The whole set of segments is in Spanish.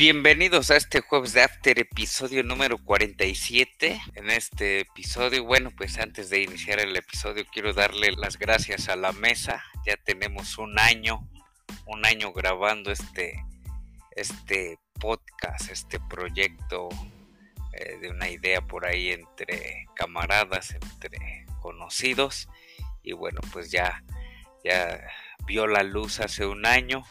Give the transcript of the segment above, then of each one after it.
Bienvenidos a este jueves de After, episodio número 47. En este episodio, bueno, pues antes de iniciar el episodio, quiero darle las gracias a la mesa. Ya tenemos un año, un año grabando este, este podcast, este proyecto eh, de una idea por ahí entre camaradas, entre conocidos. Y bueno, pues ya, ya vio la luz hace un año.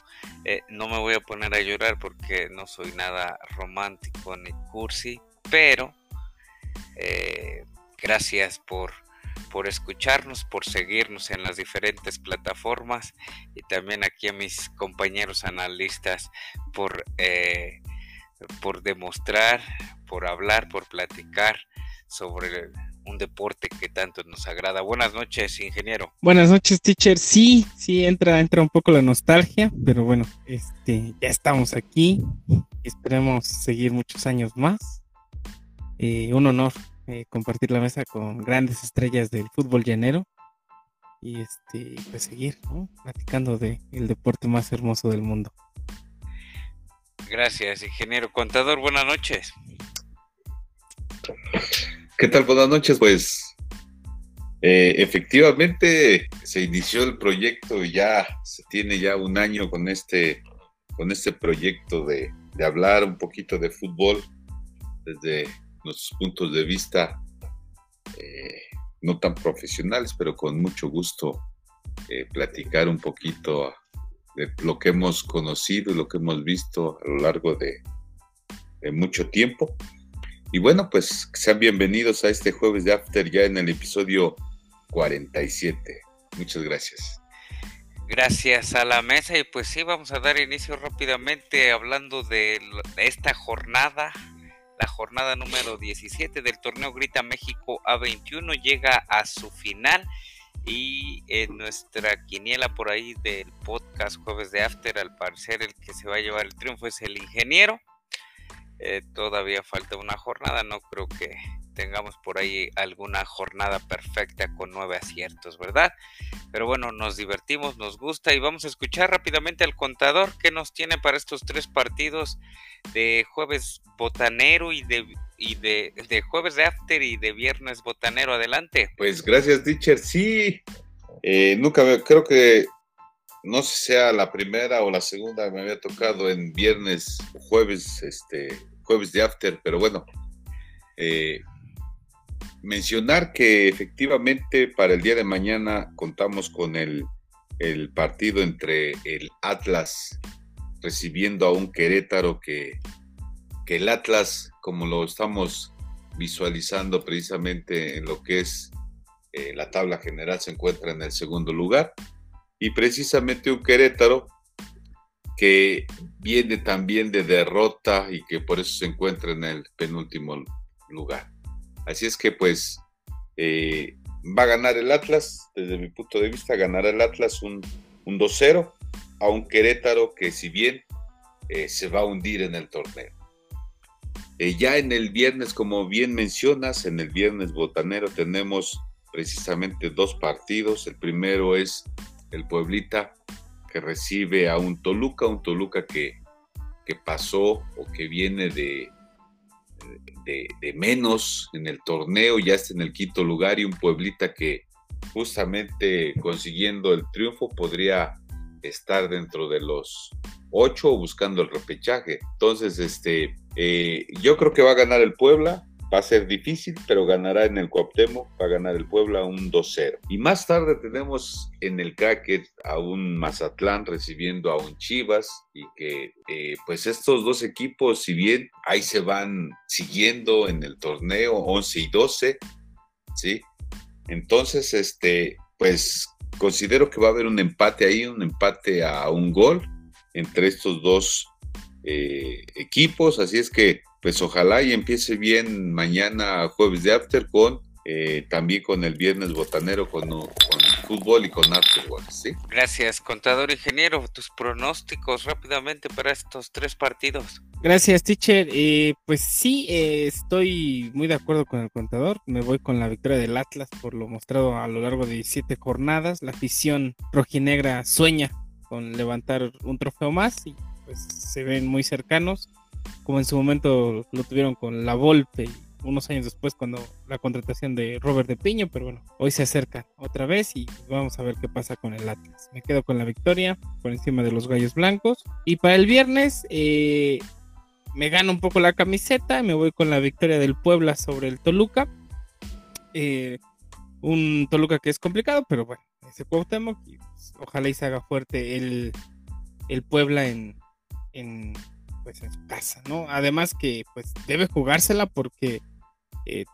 Eh, no me voy a poner a llorar porque no soy nada romántico ni cursi, pero eh, gracias por, por escucharnos, por seguirnos en las diferentes plataformas y también aquí a mis compañeros analistas por, eh, por demostrar, por hablar, por platicar sobre un deporte que tanto nos agrada. Buenas noches, ingeniero. Buenas noches, teacher. Sí, sí, entra, entra un poco la nostalgia, pero bueno, este, ya estamos aquí. Esperemos seguir muchos años más. Eh, un honor eh, compartir la mesa con grandes estrellas del fútbol llanero y este, pues seguir, Platicando de el deporte más hermoso del mundo. Gracias, ingeniero. Contador, buenas noches. ¿Qué tal? Buenas noches. Pues eh, efectivamente se inició el proyecto y ya se tiene ya un año con este, con este proyecto de, hablar un poquito de fútbol desde nuestros puntos de vista eh, no tan profesionales, pero con mucho gusto eh, platicar un poquito de lo que hemos conocido y lo que hemos visto a lo largo de mucho tiempo. Y bueno, pues sean bienvenidos a este jueves de After ya en el episodio 47. Muchas gracias. Gracias a la mesa y pues sí, vamos a dar inicio rápidamente hablando de, esta jornada. La jornada número 17 del torneo Grita México A21 llega a su final y en nuestra quiniela por ahí del podcast Jueves de After, al parecer el que se va a llevar el triunfo es el ingeniero. Eh, todavía falta una jornada, no creo que tengamos por ahí alguna jornada perfecta con nueve aciertos, ¿verdad? Pero bueno, nos divertimos, nos gusta y vamos a escuchar rápidamente al contador que nos tiene para estos tres partidos de jueves botanero y de, y de, jueves de after y de viernes botanero. Adelante. Pues gracias, teacher. Sí, eh, nunca creo que no sé si sea la primera o la segunda me había tocado en viernes, jueves, este, jueves de after, pero bueno, eh, mencionar que efectivamente para el día de mañana contamos con el, el partido entre el Atlas recibiendo a un Querétaro que, que el Atlas, como lo estamos visualizando precisamente en lo que es eh, la tabla general, se encuentra en el segundo lugar y precisamente un Querétaro que viene también de derrota y que por eso se encuentra en el penúltimo lugar. Así es que pues eh, va a ganar el Atlas, desde mi punto de vista, ganará el Atlas un, un 2-0 a un Querétaro que si bien eh, se va a hundir en el torneo. Eh, ya en el viernes, como bien mencionas, en el viernes botanero tenemos precisamente dos partidos. El primero es el Pueblita que recibe a un Toluca, un Toluca que, que pasó o que viene de, de, menos en el torneo, ya está en el quinto lugar y un Pueblita que justamente consiguiendo el triunfo podría estar dentro de los ocho buscando el repechaje. Entonces, este, eh, yo creo que va a ganar el Puebla. Va a ser difícil, pero ganará en el Cuauhtémoc, va a ganar el Puebla un 2-0. Y más tarde tenemos en el Cracket a un Mazatlán recibiendo a un Chivas y que eh, pues estos dos equipos, si bien ahí se van siguiendo en el torneo 11 y 12, ¿sí? Entonces, este, pues considero que va a haber un empate ahí, un empate a un gol entre estos dos eh, equipos, así es que pues ojalá y empiece bien mañana jueves de after con eh, también con el viernes botanero con, fútbol y con ¿sí? Gracias, contador ingeniero, tus pronósticos rápidamente para estos tres partidos. Gracias, teacher. Eh, pues sí, eh, estoy muy de acuerdo con el contador. Me voy con la victoria del Atlas por lo mostrado a lo largo de siete jornadas. La afición rojinegra sueña con levantar un trofeo más y pues se ven muy cercanos como en su momento lo tuvieron con la Volpe unos años después cuando la contratación de Robert de Piño, pero bueno, hoy se acerca otra vez y vamos a ver qué pasa con el Atlas. Me quedo con la victoria por encima de los Gallos Blancos. Y para el viernes eh, me gano un poco la camiseta, me voy con la victoria del Puebla sobre el Toluca. Eh, un Toluca que es complicado, pero bueno, ese Cuauhtémoc, y pues, ojalá y se haga fuerte el, el Puebla en, pues casa, ¿no? Además que pues debe jugársela porque eh,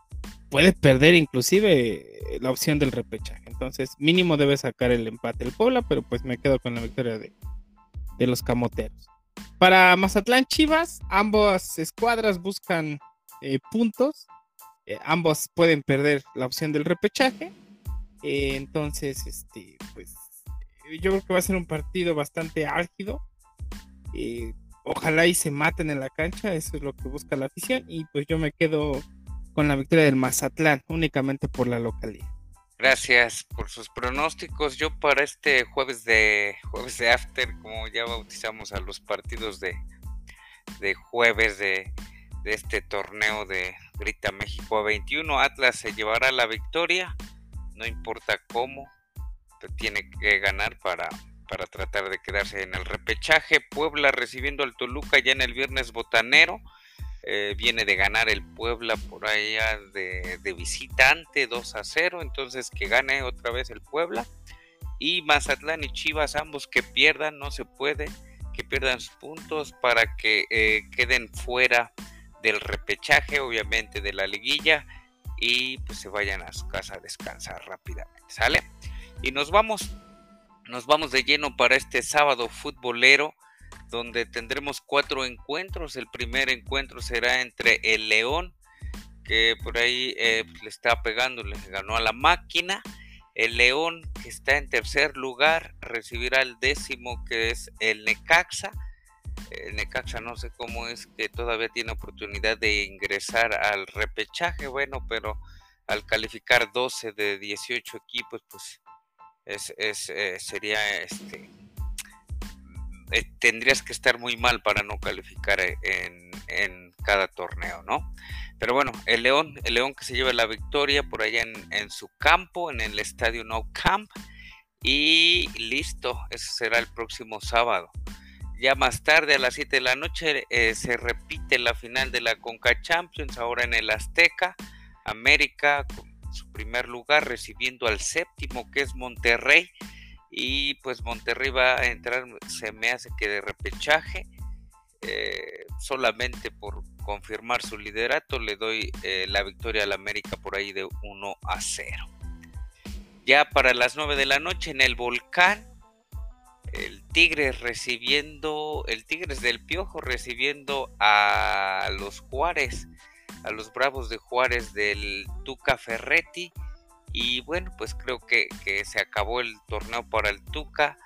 puede perder inclusive la opción del repechaje. Entonces, mínimo debe sacar el empate el Puebla, pero pues me quedo con la victoria de, de los camoteros. Para Mazatlán Chivas, ambas escuadras buscan eh, puntos. Eh, ambos pueden perder la opción del repechaje. entonces, este, pues yo creo que va a ser un partido bastante álgido ojalá y se maten en la cancha, eso es lo que busca la afición y pues yo me quedo con la victoria del Mazatlán únicamente por la localidad. Gracias por sus pronósticos. Yo para este jueves de jueves de after, como ya bautizamos a los partidos de, de jueves de, este torneo de Grita México a 21, Atlas se llevará la victoria, no importa cómo, tiene que ganar para para tratar de quedarse en el repechaje. Puebla recibiendo al Toluca ya en el viernes botanero. Eh, viene de ganar el Puebla por allá de, visitante 2 a 0. Entonces que gane otra vez el Puebla. Y Mazatlán y Chivas, ambos que pierdan, no se puede, que pierdan sus puntos para que eh, queden fuera del repechaje, obviamente de la liguilla. Y pues se vayan a su casa a descansar rápidamente. ¿Sale? Y nos vamos nos vamos de lleno para este sábado futbolero donde tendremos cuatro encuentros. El primer encuentro será entre el León, que por ahí eh, pues, le está pegando, le ganó a la máquina. El León, que está en tercer lugar, recibirá el décimo, que es el Necaxa. El Necaxa no sé cómo es que todavía tiene oportunidad de ingresar al repechaje, bueno, pero al calificar 12 de 18 equipos, pues es, es eh, sería este eh, tendrías que estar muy mal para no calificar e, en, en, cada torneo, ¿no? Pero bueno, el León, el León que se lleva la victoria por allá en, en su campo, en el estadio No Camp. Y listo, eso será el próximo sábado. Ya más tarde, a las 7 de la noche, eh, se repite la final de la Conca Champions, ahora en el Azteca. América su primer lugar, recibiendo al séptimo que es Monterrey. Y pues Monterrey va a entrar, se me hace que de repechaje. Eh, solamente por confirmar su liderato le doy eh, la victoria al América por ahí de 1 a 0. Ya para las 9 de la noche en el volcán, el Tigres recibiendo, el Tigres del Piojo recibiendo a los Juárez a los Bravos de Juárez del Tuca Ferretti. Y bueno, pues creo que, se acabó el torneo para el Tuca.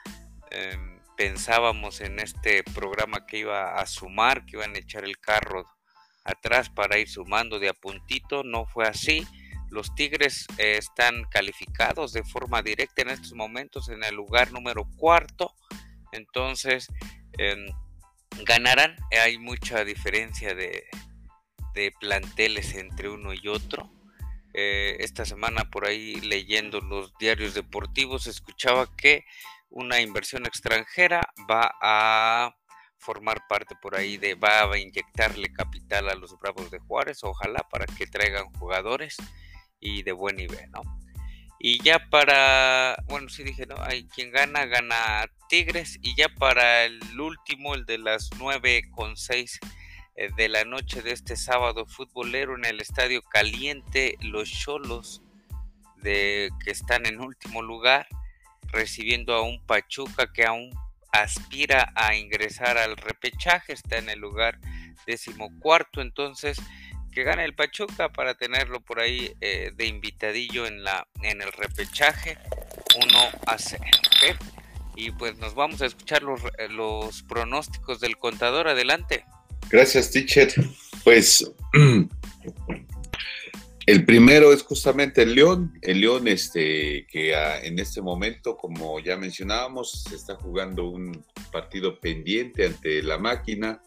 Em, pensábamos en este programa que iba a sumar, que iban a echar el carro atrás para ir sumando de a puntito. No fue así. Los Tigres eh, están calificados de forma directa en estos momentos en el lugar número cuarto. Entonces, em, ganarán. Hay mucha diferencia de, de planteles entre uno y otro. Eh, esta semana por ahí leyendo los diarios deportivos escuchaba que una inversión extranjera va a formar parte por ahí de va a inyectarle capital a los Bravos de Juárez, ojalá para que traigan jugadores y de buen nivel, ¿no? Y ya para, bueno, sí dije, ¿no? Hay quien gana, gana Tigres. Y ya para el último, el de las 9 con 6 eh, de la noche de este sábado futbolero en el Estadio Caliente, los Cholos de que están en último lugar, recibiendo a un Pachuca que aún aspira a ingresar al repechaje, está en el lugar decimocuarto, entonces que gane el Pachuca para tenerlo por ahí eh, de invitadillo en la en el repechaje 1 a 0. Y pues nos vamos a escuchar los, eh, los pronósticos del contador. Adelante. Gracias, teacher. Pues el primero es justamente el León. El León, este, que en este momento, como ya mencionábamos, se está jugando un partido pendiente ante la máquina.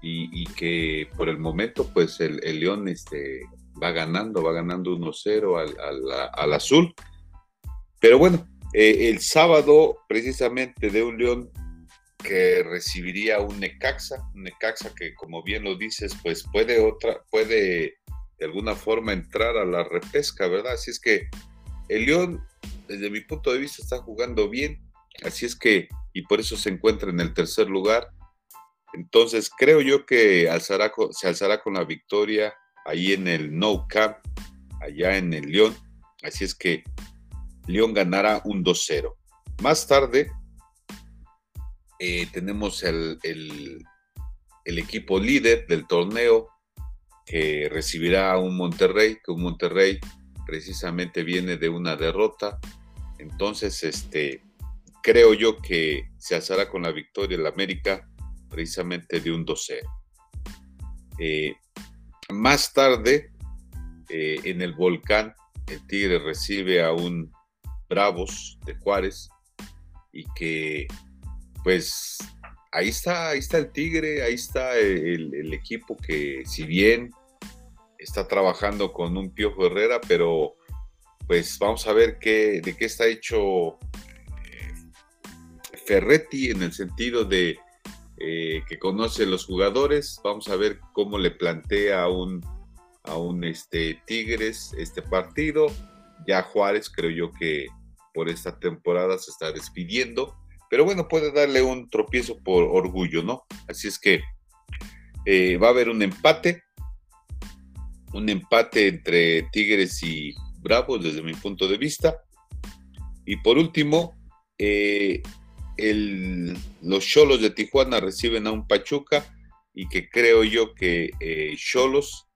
y, que por el momento pues el, León este, va ganando, va ganando 1-0 al, al, azul. Pero bueno, eh, el sábado precisamente de un León que recibiría un Necaxa, un Necaxa que como bien lo dices, pues puede otra, puede de alguna forma entrar a la repesca, ¿verdad? Así es que el León, desde mi punto de vista, está jugando bien, así es que, y por eso se encuentra en el tercer lugar. Entonces creo yo que alzará, se alzará con la victoria ahí en el No Camp, allá en el León. Así es que León ganará un 2-0. Más tarde eh, tenemos el, el, equipo líder del torneo que recibirá a un Monterrey, que un Monterrey precisamente viene de una derrota. Entonces, este, creo yo que se alzará con la victoria el América precisamente de un 2-0. Eh, más tarde, eh, en el volcán, el Tigre recibe a un Bravos de Juárez y que pues ahí está, ahí está el Tigre, ahí está el, equipo que si bien está trabajando con un Piojo Herrera, pero pues vamos a ver qué, de qué está hecho eh, Ferretti en el sentido de eh, que conoce los jugadores. Vamos a ver cómo le plantea a un, a un este, Tigres este partido. Ya Juárez creo yo que por esta temporada se está despidiendo. Pero bueno, puede darle un tropiezo por orgullo, ¿no? Así es que eh, va a haber un empate. Un empate entre Tigres y Bravos desde mi punto de vista. Y por último, eh, los Cholos de Tijuana reciben a un Pachuca y que creo yo que eh, Cholos,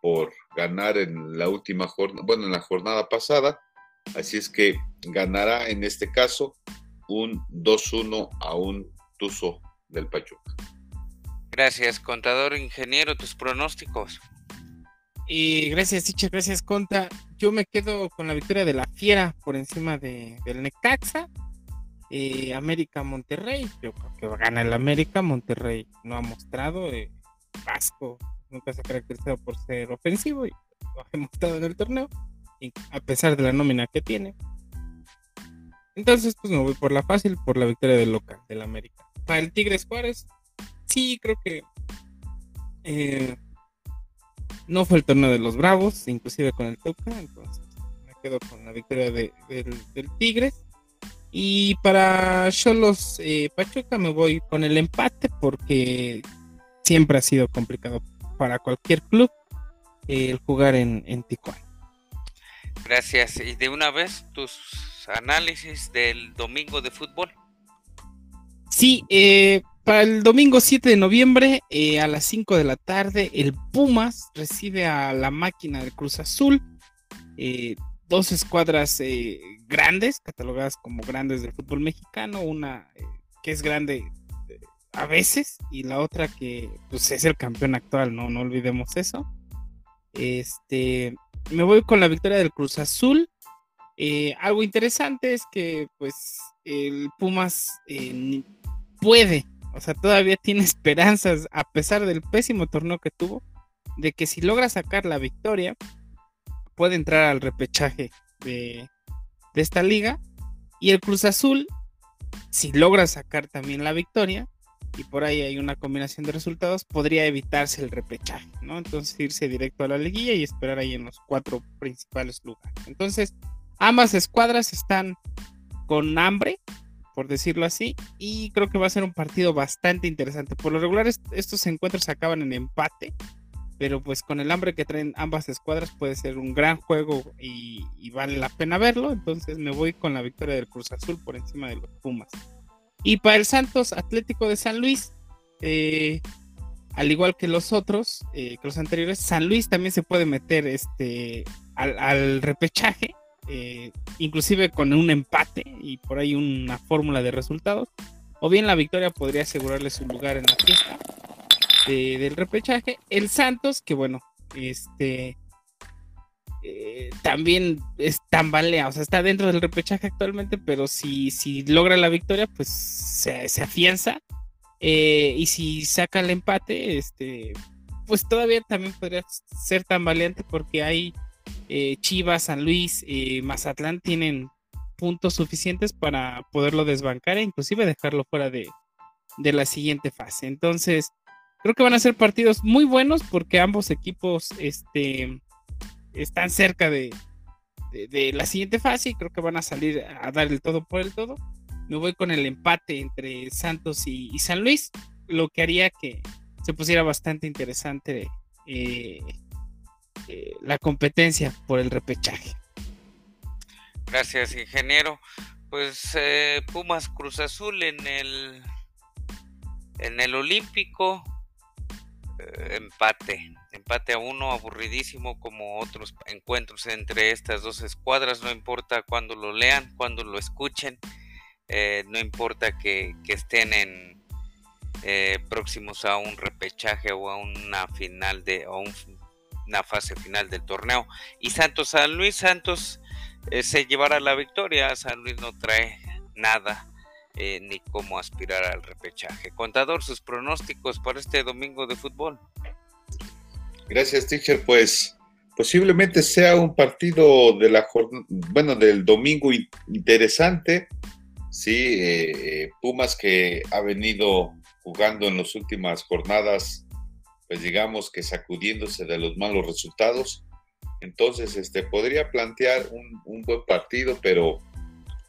por ganar en la última jornada, bueno, en la jornada pasada, así es que ganará en este caso un 2-1 a un Tuzo del Pachuca. Gracias, contador ingeniero, tus pronósticos. Y gracias, Ticha, gracias, Conta. Yo me quedo con la victoria de la Fiera por encima de, del Necaxa. Eh, América Monterrey, yo creo que va a ganar el América, Monterrey no ha mostrado, eh, Vasco nunca se ha caracterizado por ser ofensivo y lo ha demostrado en el torneo, a pesar de la nómina que tiene. Entonces, pues me voy por la fácil, por la victoria del local, del América. Para el Tigres Juárez, sí, creo que eh, no fue el torneo de los Bravos, inclusive con el Toca, entonces me quedo con la victoria del, del Tigres. Y para Cholos eh, Pachuca me voy con el empate porque siempre ha sido complicado para cualquier club el jugar en, Tijuana. Gracias. Y de una vez tus análisis del domingo de fútbol. Sí, eh, para el domingo 7 de noviembre a las 5 de la tarde, el Pumas recibe a la máquina del Cruz Azul dos escuadras eh, grandes, catalogadas como grandes del fútbol mexicano, una eh, que es grande eh, a veces y la otra que pues es el campeón actual, no, no olvidemos eso. Este, me voy con la victoria del Cruz Azul. algo interesante es que pues el Pumas puede, o sea, todavía tiene esperanzas a pesar del pésimo torneo que tuvo, de que si logra sacar la victoria, puede entrar al repechaje de, esta liga. Y el Cruz Azul, si logra sacar también la victoria, y por ahí hay una combinación de resultados, podría evitarse el repechaje, ¿no? Entonces irse directo a la liguilla y esperar ahí en los cuatro principales lugares. Entonces, ambas escuadras están con hambre, por decirlo así, y creo que va a ser un partido bastante interesante. Por lo regular, estos encuentros acaban en empate, pero pues con el hambre que traen ambas escuadras puede ser un gran juego y, vale la pena verlo. Entonces me voy con la victoria del Cruz Azul por encima de los Pumas. Y para el Santos Atlético de San Luis, eh, al igual que los otros, eh, que los anteriores, San Luis también se puede meter este, al, repechaje, eh, inclusive con un empate y por ahí una fórmula de resultados. O bien la victoria podría asegurarle su lugar en la fiesta del repechaje. El Santos, que bueno, este eh, también es tambalea, o sea, está dentro del repechaje actualmente, pero si, si logra la victoria, pues se, afianza Eh, y si saca el empate, este, pues todavía también podría ser tan valiente porque hay eh, Chivas, San Luis, Mazatlán tienen puntos suficientes para poderlo desbancar e inclusive dejarlo fuera de, de la siguiente fase. Entonces, creo que van a ser partidos muy buenos porque ambos equipos este, están cerca de, la siguiente fase y creo que van a salir a dar el todo por el todo. Me voy con el empate entre Santos y, San Luis, lo que haría que se pusiera bastante interesante eh, eh, la competencia por el repechaje. Gracias, ingeniero. Pues eh, Pumas Cruz Azul en el en el Olímpico empate empate a uno, aburridísimo como otros encuentros entre estas dos escuadras, no importa cuando lo lean, cuando lo escuchen, eh, no importa que, estén en eh, próximos a un repechaje o a una final de o una fase final del torneo. Y Santos San Luis Santos eh, se llevará la victoria, San Luis no trae nada. ni cómo aspirar al repechaje. Contador, sus pronósticos para este domingo de fútbol. Gracias, teacher. Pues posiblemente sea un partido de la bueno, del domingo interesante. Sí, eh, eh, Pumas que ha venido jugando en las últimas jornadas, pues digamos que sacudiéndose de los malos resultados. Entonces, este podría plantear un, buen partido, pero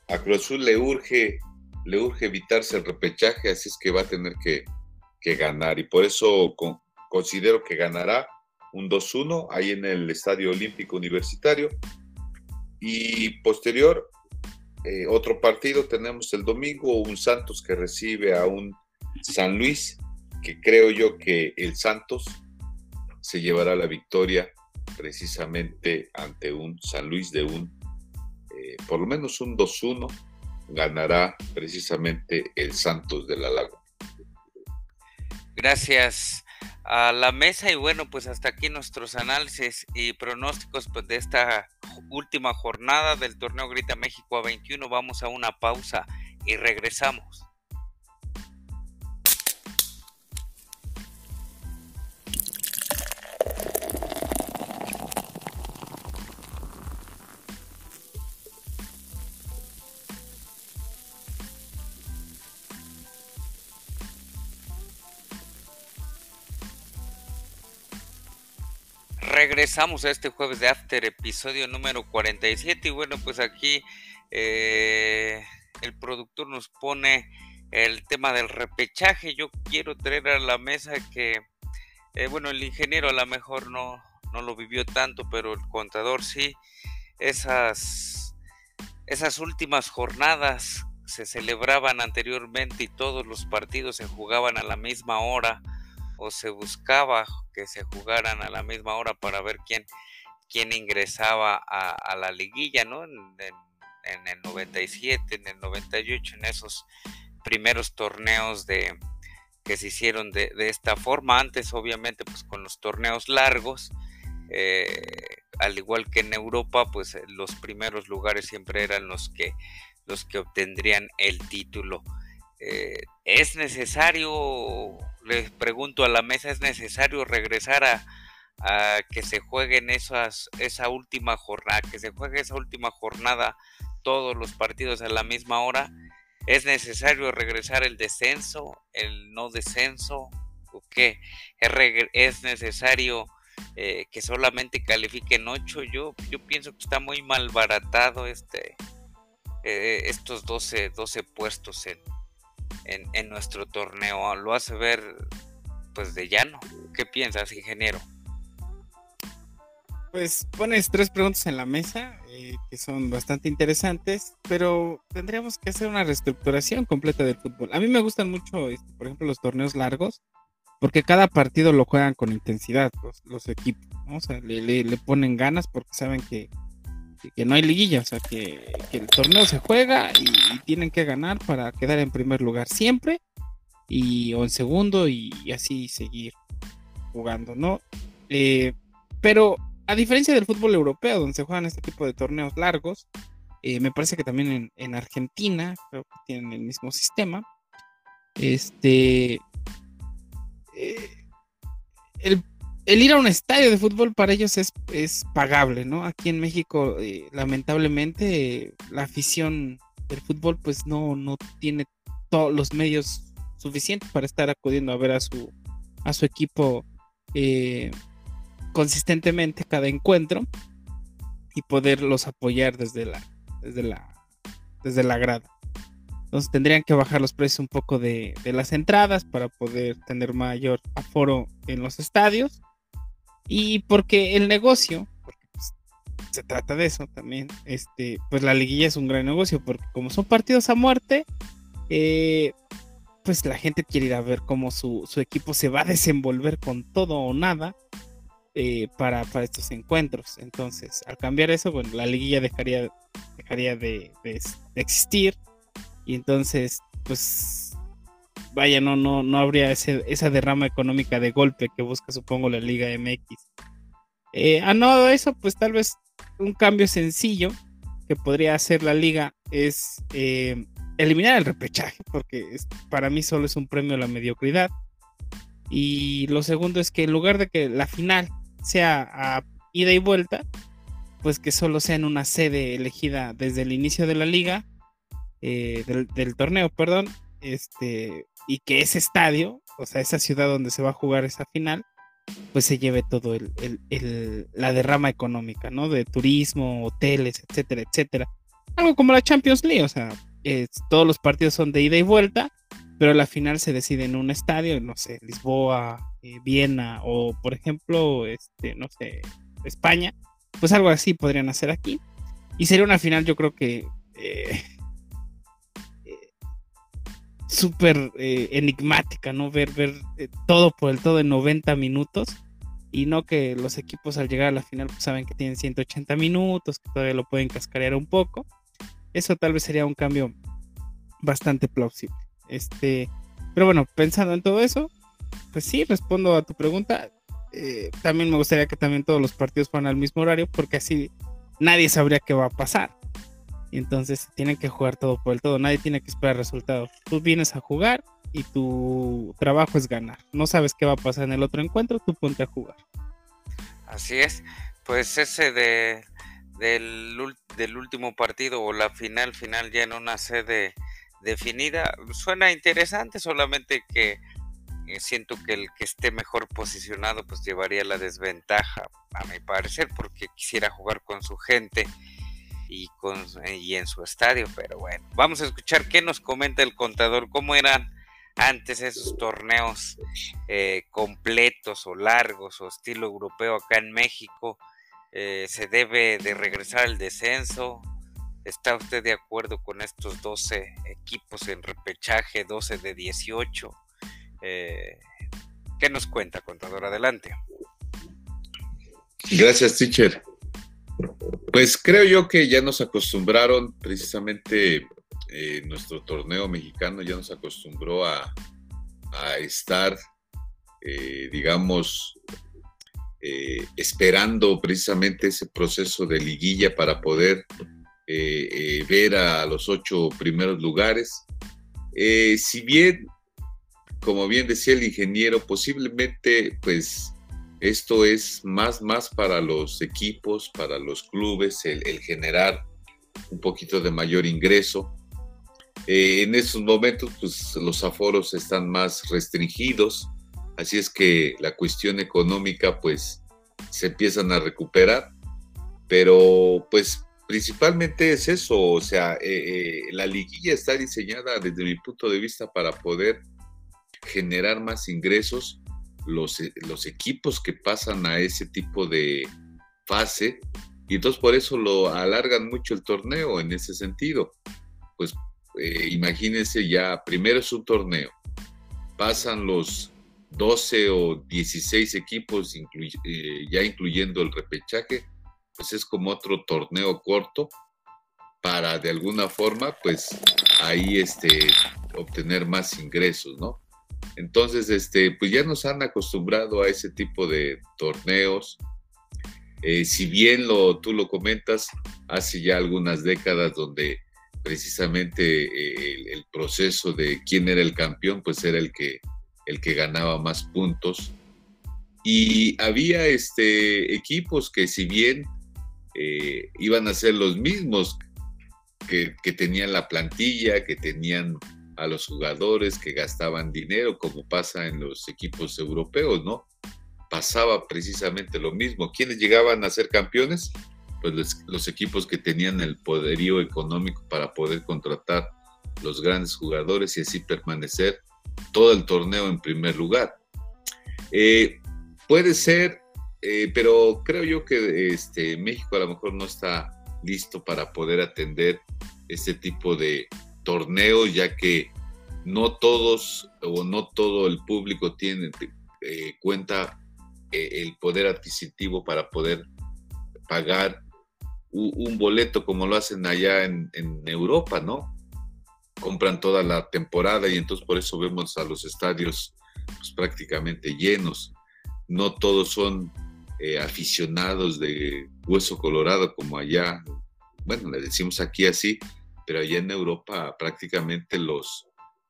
a Cruz Azul le urge, le urge evitarse el repechaje, así es que va a tener que, ganar. Y por eso considero que ganará un 2-1 ahí en el Estadio Olímpico Universitario. Y posterior, eh, otro partido tenemos el domingo, un Santos que recibe a un San Luis, que creo yo que el Santos se llevará la victoria precisamente ante un San Luis de un, eh, por lo menos un 2-1, ganará precisamente el Santos de la Laguna. Gracias a la mesa y bueno, pues hasta aquí nuestros análisis y pronósticos pues, de esta última jornada del torneo Grita México a 21. Vamos a una pausa y regresamos. Regresamos a este jueves de After, episodio número 47. Y bueno, pues aquí eh, el productor nos pone el tema del repechaje. Yo quiero traer a la mesa que, eh, bueno, el ingeniero a lo mejor no, no lo vivió tanto, pero el contador sí. Esas, esas últimas jornadas se celebraban anteriormente y todos los partidos se jugaban a la misma hora o se buscaba que se jugaran a la misma hora para ver quién, quién ingresaba a, la liguilla, ¿no? En, el 97, en el 98, en esos primeros torneos de que se hicieron de, esta forma. Antes, obviamente, pues con los torneos largos, eh, al igual que en Europa, pues los primeros lugares siempre eran los que los que obtendrían el título. Eh, ¿Es necesario, les pregunto a la mesa, es necesario regresar a, que se jueguen esas, esa última jornada, que se juegue esa última jornada todos los partidos a la misma hora? ¿Es necesario regresar el descenso, el no descenso? ¿O qué? ¿Es necesario eh, que solamente califiquen 8? Yo, yo pienso que está muy mal baratado este, eh, estos 12, 12 puestos en, en, nuestro torneo. Lo hace ver pues de llano. ¿Qué piensas, ingeniero? Pues pones tres preguntas en la mesa eh, que son bastante interesantes, pero tendríamos que hacer una reestructuración completa del fútbol. A mí me gustan mucho, este, por ejemplo, los torneos largos, porque cada partido lo juegan con intensidad los, equipos, o sea, le, ponen ganas porque saben que que, no hay liguilla, o sea, que, el torneo se juega y, tienen que ganar para quedar en primer lugar siempre y o en segundo y, así seguir jugando, ¿no? Eh, pero a diferencia del fútbol europeo, donde se juegan este tipo de torneos largos, eh, me parece que también en, Argentina creo que tienen el mismo sistema. Este. Eh, el, ir a un estadio de fútbol para ellos es, pagable, ¿no? Aquí en México, eh, lamentablemente, la afición del fútbol, pues no, no tiene todos los medios suficientes para estar acudiendo a ver a su, a su equipo eh, consistentemente cada encuentro y poderlos apoyar desde la, desde la, desde la grada. Entonces tendrían que bajar los precios un poco de, las entradas para poder tener mayor aforo en los estadios. Y porque el negocio, porque pues, se trata de eso también, este, pues la liguilla es un gran negocio, porque como son partidos a muerte, eh, pues la gente quiere ir a ver cómo su, equipo se va a desenvolver con todo o nada eh, para, estos encuentros. Entonces, al cambiar eso, bueno, la liguilla dejaría, dejaría de existir y entonces, pues, vaya, no, no, no habría esa derrama económica de golpe que busca, supongo, la Liga MX. Eh, a no eso, pues tal vez un cambio sencillo que podría hacer la liga es eh, eliminar el repechaje, porque para mí solo es un premio a la mediocridad. Y lo segundo es que en lugar de que la final sea a ida y vuelta, pues que solo sea en una sede elegida desde el inicio de la liga eh, del, torneo, perdón, este, y que ese estadio, o sea, esa ciudad donde se va a jugar esa final, pues se lleve todo el, la derrama económica, ¿no? De turismo, hoteles, etcétera, etcétera. Algo como la Champions League, o sea, todos los partidos son de ida y vuelta, pero la final se decide en un estadio, no sé, Lisboa, eh, Viena o, por ejemplo, este, no sé, España, pues algo así podrían hacer aquí. Y sería una final, yo creo que eh, súper eh, enigmática, ¿no? Ver, ver eh, todo por el todo en 90 minutos y no que los equipos al llegar a la final pues, saben que tienen 180 minutos, que todavía lo pueden cascarear un poco. Eso tal vez sería un cambio bastante plausible. Este, pero bueno, pensando en todo eso, pues sí, respondo a tu pregunta. Eh, también me gustaría que también todos los partidos fueran al mismo horario porque así nadie sabría qué va a pasar. Y entonces tienen que jugar todo por el todo. Nadie tiene que esperar resultados. Tú vienes a jugar y tu trabajo es ganar. No sabes qué va a pasar en el otro encuentro, tú ponte a jugar. Así es. Pues ese de, del, del último partido o la final final ya en una sede definida suena interesante, solamente que eh, siento que el que esté mejor posicionado pues llevaría la desventaja a mi parecer porque quisiera jugar con su gente y, con, y en su estadio. Pero bueno, vamos a escuchar qué nos comenta el contador, cómo eran antes esos torneos eh, completos o largos o estilo europeo acá en México. Eh, se debe de regresar al descenso. ¿Está usted de acuerdo con estos 12 equipos en repechaje, 12 de 18? Eh, ¿Qué nos cuenta, contador? Adelante. Gracias, teacher. Pues creo yo que ya nos acostumbraron, precisamente eh, nuestro torneo mexicano ya nos acostumbró a, estar, eh, digamos, eh, esperando precisamente ese proceso de liguilla para poder ver a los ocho primeros lugares. si bien, como bien decía el ingeniero, posiblemente pues esto es más, más para los equipos, para los clubes, el, generar un poquito de mayor ingreso. Eh, en estos momentos, pues los aforos están más restringidos, así es que la cuestión económica, pues, se empiezan a recuperar, pero pues principalmente es eso, o sea, eh, eh, la liguilla está diseñada desde mi punto de vista para poder generar más ingresos los, los equipos que pasan a ese tipo de fase y entonces por eso lo alargan mucho el torneo en ese sentido. Pues eh, imagínense ya, primero es un torneo, pasan los 12 o 16 equipos, eh, ya incluyendo el repechaje, pues es como otro torneo corto para de alguna forma, pues ahí este, obtener más ingresos, ¿no? Entonces, este, pues ya nos han acostumbrado a ese tipo de torneos. Eh, si bien lo, tú lo comentas, hace ya algunas décadas donde precisamente eh, el, proceso de quién era el campeón, pues era el que, el que ganaba más puntos. Y había este, equipos que si bien eh, iban a ser los mismos que, que, tenían la plantilla, que tenían a los jugadores, que gastaban dinero, como pasa en los equipos europeos, ¿no? Pasaba precisamente lo mismo. ¿Quiénes llegaban a ser campeones? Pues los, equipos que tenían el poderío económico para poder contratar los grandes jugadores y así permanecer todo el torneo en primer lugar. Eh, puede ser eh, pero creo yo que este, México a lo mejor no está listo para poder atender este tipo de torneos, ya que no todos o no todo el público tiene eh, cuenta eh, el poder adquisitivo para poder pagar un, boleto como lo hacen allá en, Europa, ¿no? Compran toda la temporada y entonces por eso vemos a los estadios pues, prácticamente llenos. No todos son eh, aficionados de hueso colorado como allá, bueno, le decimos aquí así, pero allá en Europa prácticamente los,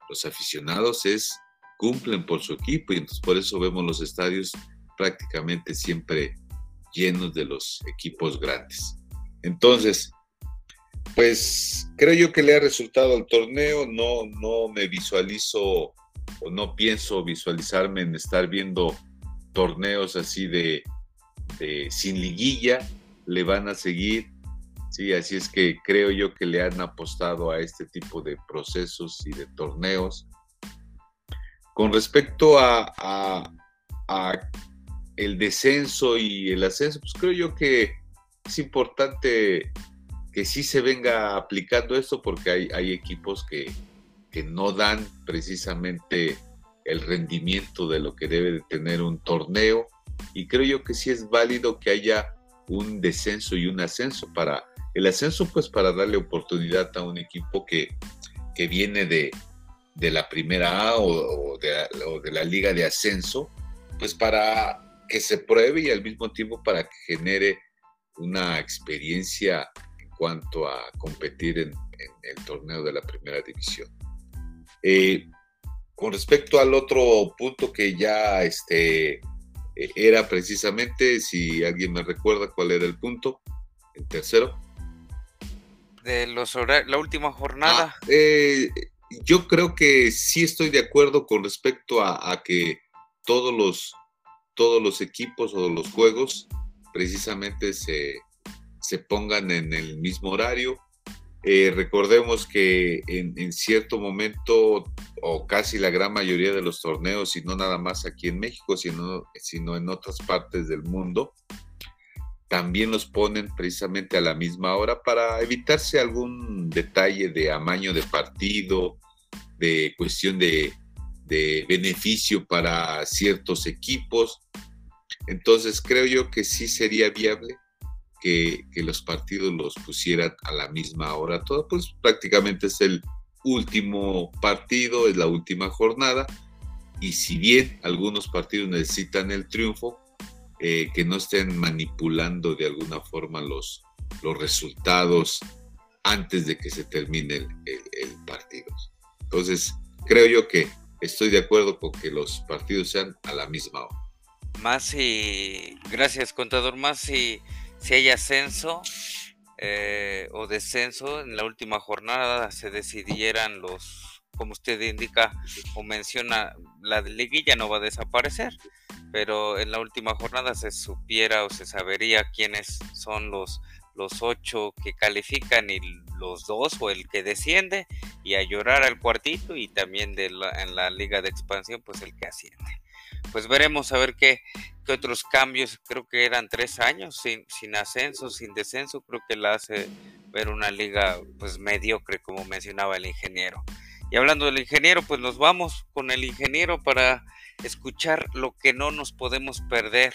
los aficionados es, cumplen por su equipo y entonces por eso vemos los estadios prácticamente siempre llenos de los equipos grandes. Entonces, pues creo yo que le ha resultado al torneo, no, no me visualizo o no pienso visualizarme en estar viendo torneos así de sin liguilla, le van a seguir. Sí, así es que creo yo que le han apostado a este tipo de procesos y de torneos. Con respecto a, el descenso y el ascenso, pues creo yo que es importante que sí se venga aplicando esto porque hay, hay equipos que, que no dan precisamente el rendimiento de lo que debe de tener un torneo y creo yo que sí es válido que haya un descenso y un ascenso para el ascenso pues para darle oportunidad a un equipo que, que viene de, de la primera A o, de, la liga de ascenso pues para que se pruebe y al mismo tiempo para que genere una experiencia en cuanto a competir en, el torneo de la primera división. Eh, con respecto al otro punto que ya este, eh, era precisamente, si alguien me recuerda cuál era el punto, el tercero. De los la última jornada. Ah, eh, yo creo que sí estoy de acuerdo con respecto a, que todos los, todos los equipos o los juegos precisamente se, se pongan en el mismo horario eh, recordemos que en, cierto momento, o casi la gran mayoría de los torneos, y no nada más aquí en México, sino, sino en otras partes del mundo, también los ponen precisamente a la misma hora para evitarse algún detalle de amaño de partido, de cuestión de, beneficio para ciertos equipos. Entonces creo yo que sí sería viable que, los partidos los pusieran a la misma hora. Todo, pues prácticamente es el último partido, es la última jornada. Y si bien algunos partidos necesitan el triunfo, eh, que no estén manipulando de alguna forma los, los resultados antes de que se termine el, el, partido. Entonces, creo yo que estoy de acuerdo con que los partidos sean a la misma hora. Más y gracias contador, más y si hay ascenso eh, o descenso, en la última jornada se decidieran los, como usted indica o menciona, la liguilla no va a desaparecer, pero en la última jornada se supiera o se sabería quiénes son los, los ocho que califican y los dos o el que desciende y a llorar al cuartito y también de en la liga de expansión pues el que asciende pues veremos a ver qué, qué otros cambios, creo que eran tres años sin, sin ascenso, sin descenso, creo que la hace ver una liga pues mediocre como mencionaba el ingeniero. Y hablando del ingeniero, pues nos vamos con el ingeniero para escuchar lo que no nos podemos perder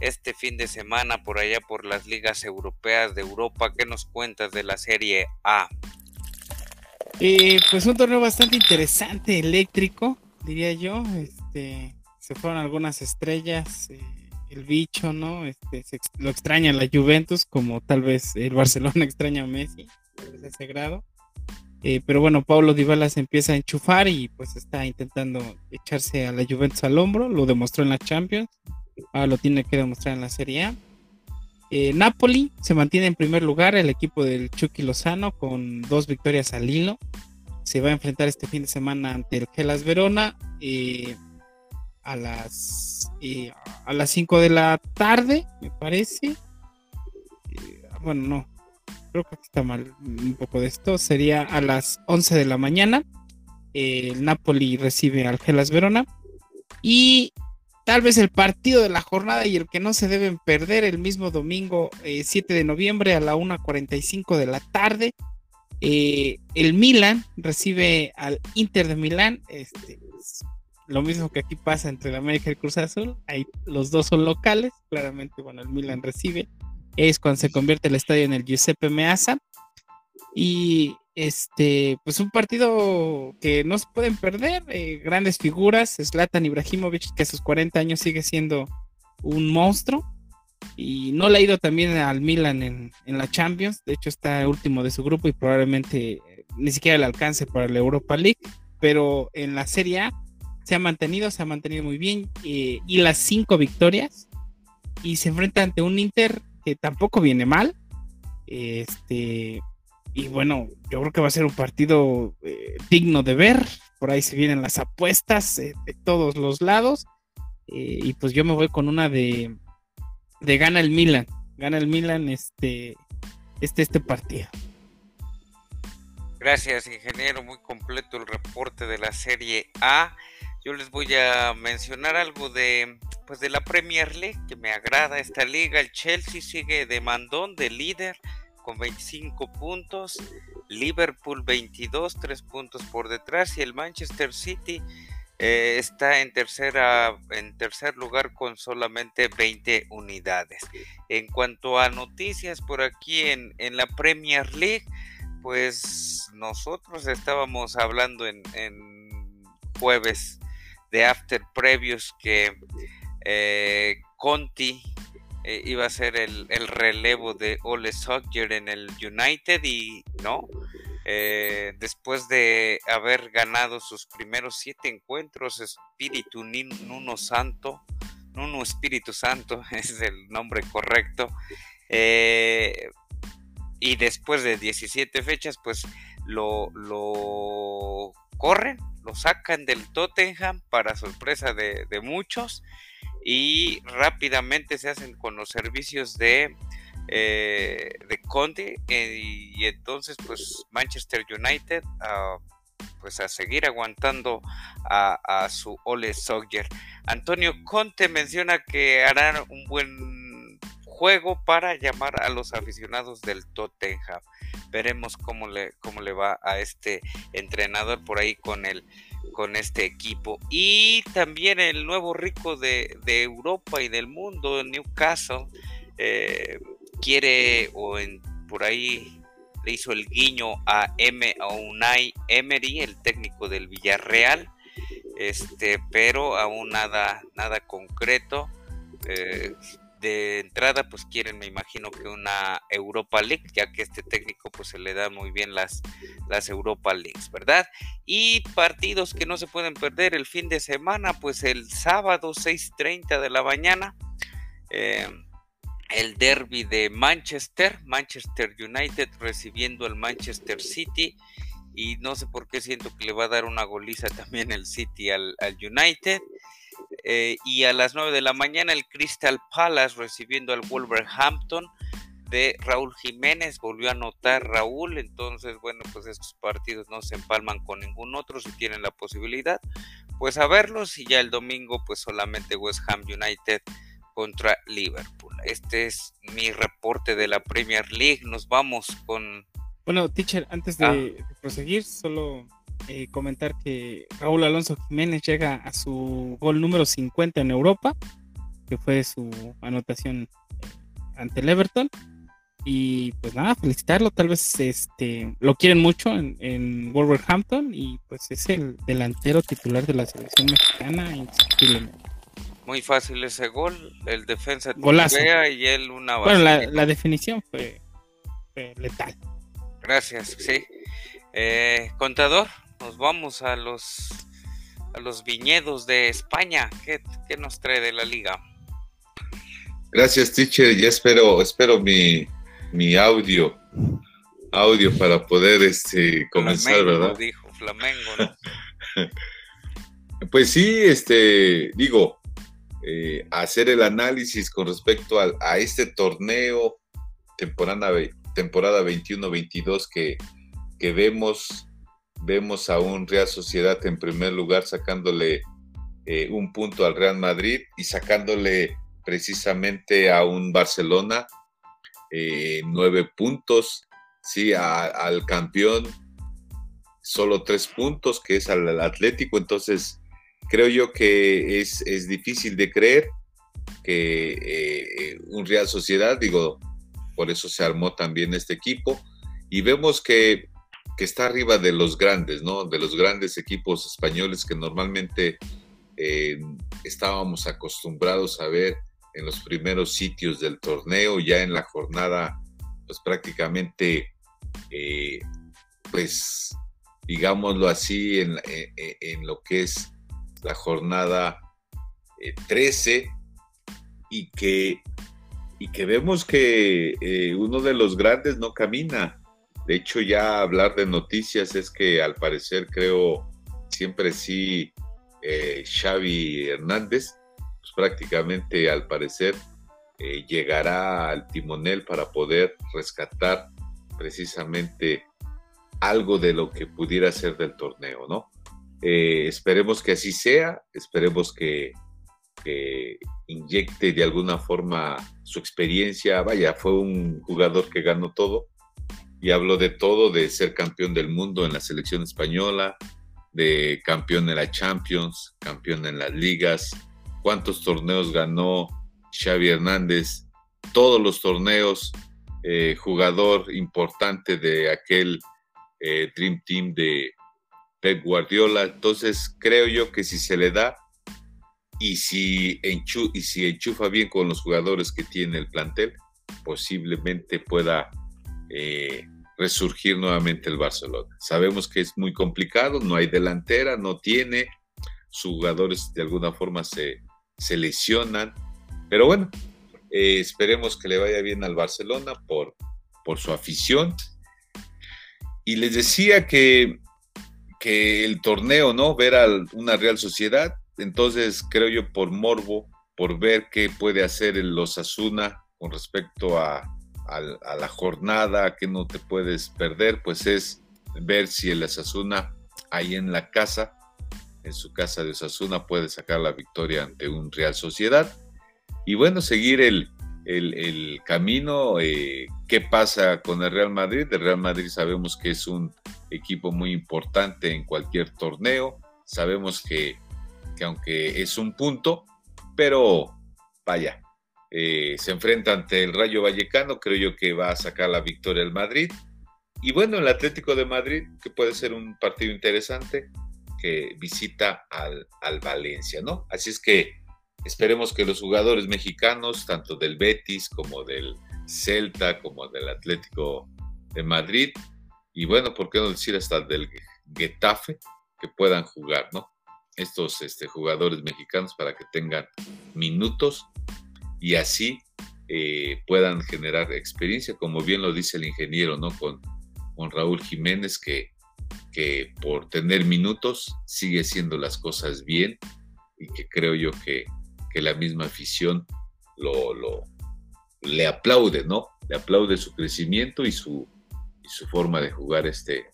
este fin de semana por allá por las ligas europeas de Europa. ¿Qué nos cuentas de la Serie A? Eh, pues un torneo bastante interesante, eléctrico, diría yo. Este, se fueron algunas estrellas, eh, el bicho, ¿no? Este, lo extraña la Juventus, como tal vez el Barcelona extraña a Messi, a ese grado. Eh, pero bueno, Paulo Dybala se empieza a enchufar y pues está intentando echarse a la Juventus al hombro. Lo demostró en la Champions. Ahora lo tiene que demostrar en la Serie A. Eh, Napoli se mantiene en primer lugar, el equipo del Chucky Lozano con dos victorias al hilo. Se va a enfrentar este fin de semana ante el Gelas Verona eh, a las a las 5 de la tarde, me parece. bueno, no, creo que está mal un poco de esto, sería a las 11 de la mañana. el Napoli recibe al Gelas Verona. Y tal vez el partido de la jornada y el que no se deben perder el mismo domingo 7 eh, de noviembre a la 1.45 de la tarde. Eh, el Milan recibe al Inter de Milán. Este, lo mismo que aquí pasa entre el América y el Cruz Azul. Ahí los dos son locales. Claramente, bueno, el Milan recibe es cuando se convierte el estadio en el Giuseppe Meazza. Y este, pues un partido que no se pueden perder, eh, grandes figuras, Zlatan Ibrahimovic, que a sus 40 años sigue siendo un monstruo. Y no le ha ido también al Milan en, la Champions, de hecho está último de su grupo y probablemente eh, ni siquiera le alcance para la Europa League, pero en la Serie A se ha mantenido, se ha mantenido muy bien eh, y las cinco victorias y se enfrenta ante un Inter tampoco viene mal. Este, y bueno, yo creo que va a ser un partido eh, digno de ver. Por ahí se vienen las apuestas eh, de todos los lados. Eh, y pues yo me voy con una de, de gana el Milan. Gana el Milan este, este, este partido. Gracias, ingeniero. Muy completo el reporte de la Serie A. Yo les voy a mencionar algo de pues de la Premier League que me agrada esta liga. El Chelsea sigue de mandón de líder con 25 puntos, Liverpool 22, 3 puntos por detrás y el Manchester City eh, está en tercera en tercer lugar con solamente 20 unidades. En cuanto a noticias por aquí en, en la Premier League, pues nosotros estábamos hablando en, en jueves de after previos que eh, Conti eh, iba a ser el, relevo de Ole Soccer en el United y no. Eh, después de haber ganado sus primeros siete encuentros, Espíritu Nuno Santo, Nuno Espíritu Santo es el nombre correcto, y después de 17 fechas, pues lo, lo corren, lo sacan del Tottenham para sorpresa de muchos y rápidamente se hacen con los servicios de, eh, de Conte eh, y entonces pues Manchester United pues a seguir aguantando a, su Ole Sogger. Antonio Conte menciona que harán un buen juego para llamar a los aficionados del Tottenham. Veremos cómo le, cómo le va a este entrenador por ahí con el con este equipo. Y también el nuevo rico de, Europa y del mundo, Newcastle, eh, quiere o en, por ahí le hizo el guiño a, M, Unai Emery, el técnico del Villarreal, este, pero aún nada, nada concreto. Eh, de entrada pues quieren me imagino que una Europa League ya que este técnico pues se le da muy bien las, las Europa Leagues verdad y partidos que no se pueden perder el fin de semana pues el sábado 6.30 de la mañana eh, el derby de Manchester Manchester United recibiendo al Manchester City y no sé por qué siento que le va a dar una goliza también el City al, al United eh, y a las 9 de la mañana el Crystal Palace recibiendo al Wolverhampton de Raúl Jiménez, volvió a anotar Raúl, entonces bueno, pues estos partidos no se empalman con ningún otro si tienen la posibilidad, pues a verlos y ya el domingo pues solamente West Ham United contra Liverpool. Este es mi reporte de la Premier League, nos vamos con... Bueno, teacher, antes de ah. proseguir, solo eh, comentar que Raúl Alonso Jiménez llega a su gol número 50 en Europa, que fue su anotación eh, ante el Everton. Y pues nada, felicitarlo, tal vez este lo quieren mucho en, Wolverhampton y pues es el delantero titular de la selección mexicana Muy fácil ese gol, el defensa Golazo. y él una Bueno, la, definición fue, fue letal. Gracias, sí. Eh, contador, nos vamos a los a los viñedos de España. ¿Qué, nos trae de la liga? Gracias, teacher. Ya espero, espero mi, mi audio, audio para poder este, comenzar, ¿verdad? Dijo Flamengo, ¿no? pues sí, este, digo, eh, hacer el análisis con respecto a, a este torneo temporada, temporada 21-22 que, que vemos vemos a un Real Sociedad en primer lugar sacándole eh, un punto al Real Madrid y sacándole precisamente a un Barcelona eh, nueve puntos, sí, al campeón solo tres puntos, que es al, Atlético, entonces creo yo que es, es difícil de creer que eh, un Real Sociedad, digo, por eso se armó también este equipo, y vemos que que está arriba de los grandes, ¿no? De los grandes equipos españoles que normalmente eh, estábamos acostumbrados a ver en los primeros sitios del torneo, ya en la jornada, pues prácticamente, eh, pues, digámoslo así, en, en, lo que es la jornada 13, eh, y que, y que vemos que uno de los grandes no camina. De hecho, ya hablar de noticias es que al parecer creo siempre sí eh, Xavi Hernández, pues prácticamente al parecer eh, llegará al timonel para poder rescatar precisamente algo de lo que pudiera ser del torneo, ¿no? Eh, esperemos que así sea, esperemos que, que, inyecte de alguna forma su experiencia. Vaya, fue un jugador que ganó todo, y hablo de todo, de ser campeón del mundo en la selección española, de campeón en la Champions, campeón en las ligas, cuántos torneos ganó Xavi Hernández, todos los torneos, eh, jugador importante de aquel eh, Dream Team de Pep Guardiola. Entonces creo yo que si se le da y si, y si enchufa bien con los jugadores que tiene el plantel, posiblemente pueda eh, resurgir nuevamente el Barcelona. Sabemos que es muy complicado, no hay delantera, no tiene, sus jugadores de alguna forma se, se lesionan, pero bueno, eh, esperemos que le vaya bien al Barcelona por, por su afición. Y les decía que, que el torneo, ¿no? Ver a una Real Sociedad, entonces creo yo por morbo, por ver qué puede hacer el Osasuna con respecto a, a, la jornada que no te puedes perder, pues es ver si el Asasuna ahí en la casa, en su casa de Osasuna, puede sacar la victoria ante un Real Sociedad. Y bueno, seguir el, el, camino. Eh, ¿Qué pasa con el Real Madrid? El Real Madrid sabemos que es un equipo muy importante en cualquier torneo. Sabemos que, que aunque es un punto, pero vaya, eh, se enfrenta ante el Rayo Vallecano, creo yo que va a sacar la victoria el Madrid. Y bueno, el Atlético de Madrid, que puede ser un partido interesante, que visita al, al Valencia, ¿no? Así es que esperemos que los jugadores mexicanos, tanto del Betis como del Celta, como del Atlético de Madrid, y bueno, ¿por qué no decir hasta del Getafe, que puedan jugar, ¿no? Estos este, jugadores mexicanos para que tengan minutos y así eh, puedan generar experiencia, como bien lo dice el ingeniero, ¿no? Con, con Raúl Jiménez, que, que por tener minutos sigue haciendo las cosas bien y que creo yo que, que la misma afición lo, lo, le aplaude, ¿no? Le aplaude su crecimiento y su, y su forma de jugar este,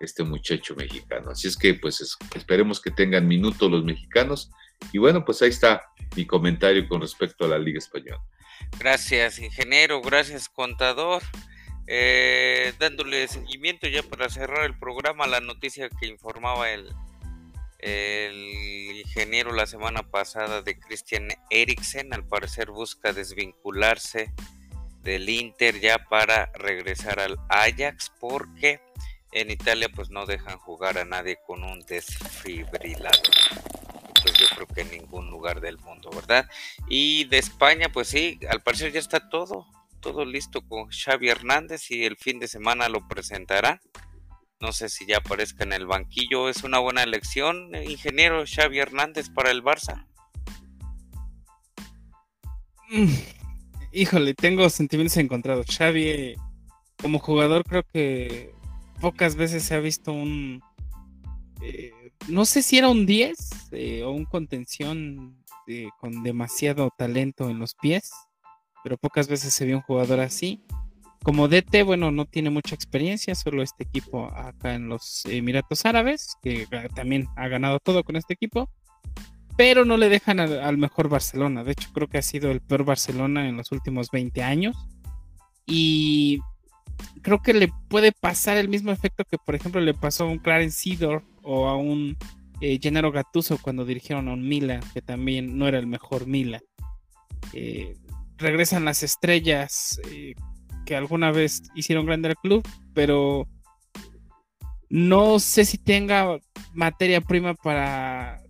este muchacho mexicano. Así es que pues esperemos que tengan minutos los mexicanos. Y bueno, pues ahí está mi comentario con respecto a la Liga Española. Gracias, ingeniero, gracias, contador. Eh, dándole seguimiento ya para cerrar el programa, la noticia que informaba el, el ingeniero la semana pasada de Christian Eriksen, al parecer busca desvincularse del Inter ya para regresar al Ajax porque en Italia pues no dejan jugar a nadie con un desfibrilador pues yo creo que en ningún lugar del mundo, ¿verdad? Y de España, pues sí, al parecer ya está todo, todo listo con Xavi Hernández y el fin de semana lo presentará no sé si ya aparezca en el banquillo. ¿Es una buena elección, ingeniero Xavi Hernández, para el Barça? Mm, híjole, tengo sentimientos encontrados. Xavi, como jugador, creo que pocas veces se ha visto un... Eh, no sé si era un 10 eh, o un contención con demasiado talento en los pies, pero pocas veces se vio un jugador así. Como DT, bueno, no tiene mucha experiencia, solo este equipo acá en los Emiratos Árabes, que también ha ganado todo con este equipo, pero no le dejan al, mejor Barcelona. De hecho, creo que ha sido el peor Barcelona en los últimos 20 años. Y creo que le puede pasar el mismo efecto que, por ejemplo, le pasó a un Clarence Seedor o a un eh, Gennaro Gattuso cuando dirigieron a un Milan, que también no era el mejor Milan. Eh, regresan las estrellas eh, que alguna vez hicieron grande al club, pero no sé si tenga materia prima para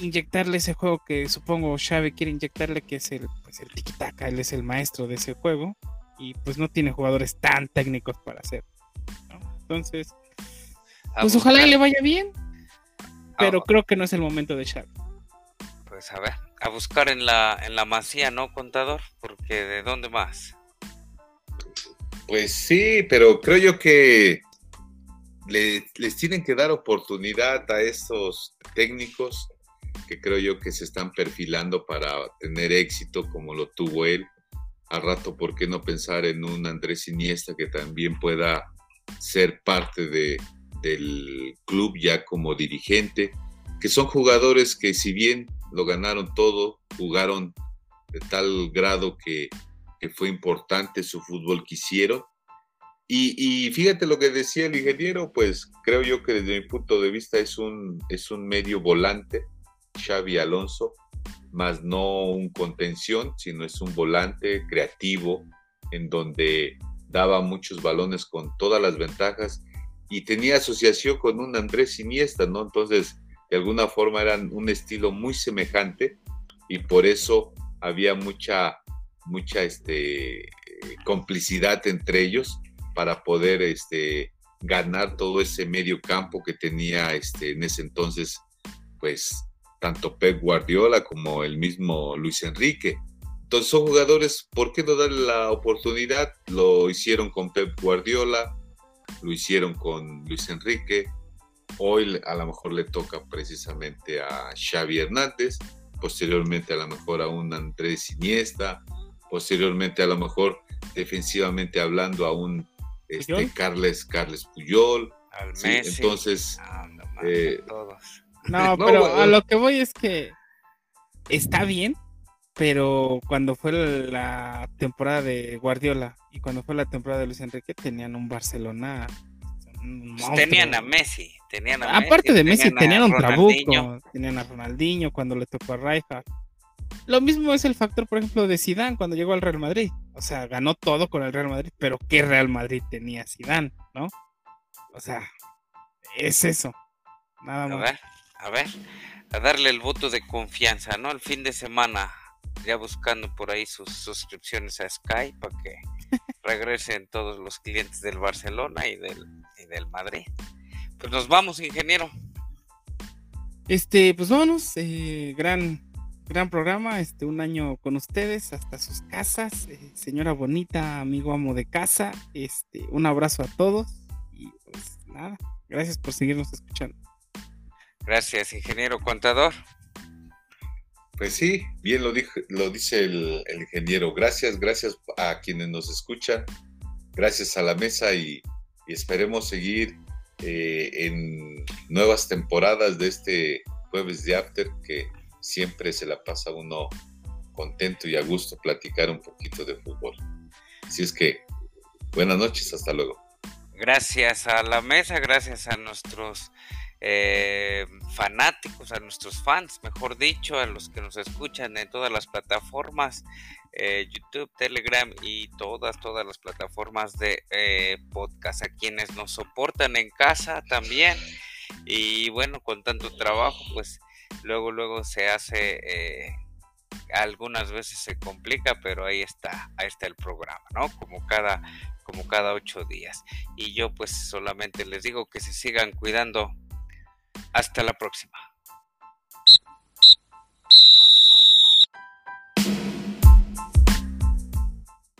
inyectarle ese juego que supongo Xavi quiere inyectarle, que es el, pues el tiki-taka, él es el maestro de ese juego, y pues no tiene jugadores tan técnicos para hacer. Entonces, pues ojalá le vaya bien, pero creo que no es el momento de Xavi. Pues a ver, a buscar en la, en la masía, ¿no, contador? Porque ¿de dónde más? Pues sí, pero creo yo que les tienen que dar oportunidad a estos técnicos que creo yo que se están perfilando para tener éxito como lo tuvo él. Al rato, ¿por qué no pensar en un Andrés Iniesta que también pueda ser parte de, del club ya como dirigente? Que son jugadores que si bien lo ganaron todo, jugaron de tal grado que que fue importante su fútbol que hicieron. Y, fíjate lo que decía el ingeniero, pues creo yo que desde mi punto de vista es un, es un medio volante, Xavi Alonso, más no un contención, sino es un volante creativo en donde daba muchos balones con todas las ventajas y tenía asociación con un Andrés Iniesta, ¿no? Entonces, de alguna forma eran un estilo muy semejante y por eso había mucha mucha este, complicidad entre ellos para poder este, ganar todo ese medio campo que tenía este, en ese entonces, pues tanto Pep Guardiola como el mismo Luis Enrique. Entonces son jugadores, ¿por qué no darle la oportunidad? Lo hicieron con Pep Guardiola, lo hicieron con Luis Enrique, hoy a lo mejor le toca precisamente a Xavi Hernández, posteriormente a lo mejor a un Andrés Iniesta, posteriormente a lo mejor defensivamente hablando a un este, Carles, Carles Puyol. Al Messi. Entonces, eh, no, pero a lo que voy es que está bien, pero cuando fue la temporada de Guardiola y cuando fue la temporada de Luis Enrique tenían un Barcelona. Pues tenían a Messi, tenían a Aparte de Messi, tenían, un Trabuco, tenían a Ronaldinho cuando le tocó a Rijkaard. Lo mismo es el factor, por ejemplo, de Zidane cuando llegó al Real Madrid. O sea, ganó todo con el Real Madrid, pero ¿qué Real Madrid tenía Zidane, no? O sea, es eso. Nada más. A ver, a darle el voto de confianza, ¿no? El fin de semana, ya buscando por ahí sus suscripciones a Sky para que regresen todos los clientes del Barcelona y del, y del Madrid. Pues nos vamos, ingeniero. Este, pues vámonos, eh, gran gran programa, este, un año con ustedes, hasta sus casas, eh, señora bonita, amigo amo de casa, este, un abrazo a todos y pues nada, gracias por seguirnos escuchando. Gracias, ingeniero contador. Pues sí, bien lo, lo dice el, ingeniero. Gracias, gracias a quienes nos escuchan, gracias a la mesa y, esperemos seguir eh, en nuevas temporadas de este jueves de After que siempre se la pasa uno contento y a gusto platicar un poquito de fútbol. Así es que, buenas noches, hasta luego. Gracias a la mesa, gracias a nuestros eh, fanáticos, a nuestros fans, mejor dicho, a los que nos escuchan en todas las plataformas, eh, YouTube, Telegram y todas, todas las plataformas de eh, podcast, a quienes nos soportan en casa también. Y bueno, con tanto trabajo, pues luego, luego se hace algunas veces se complica, pero ahí está, ahí está el programa, ¿no? Como cada, como cada ocho días. Y yo pues solamente les digo que se sigan cuidando. Hasta la próxima.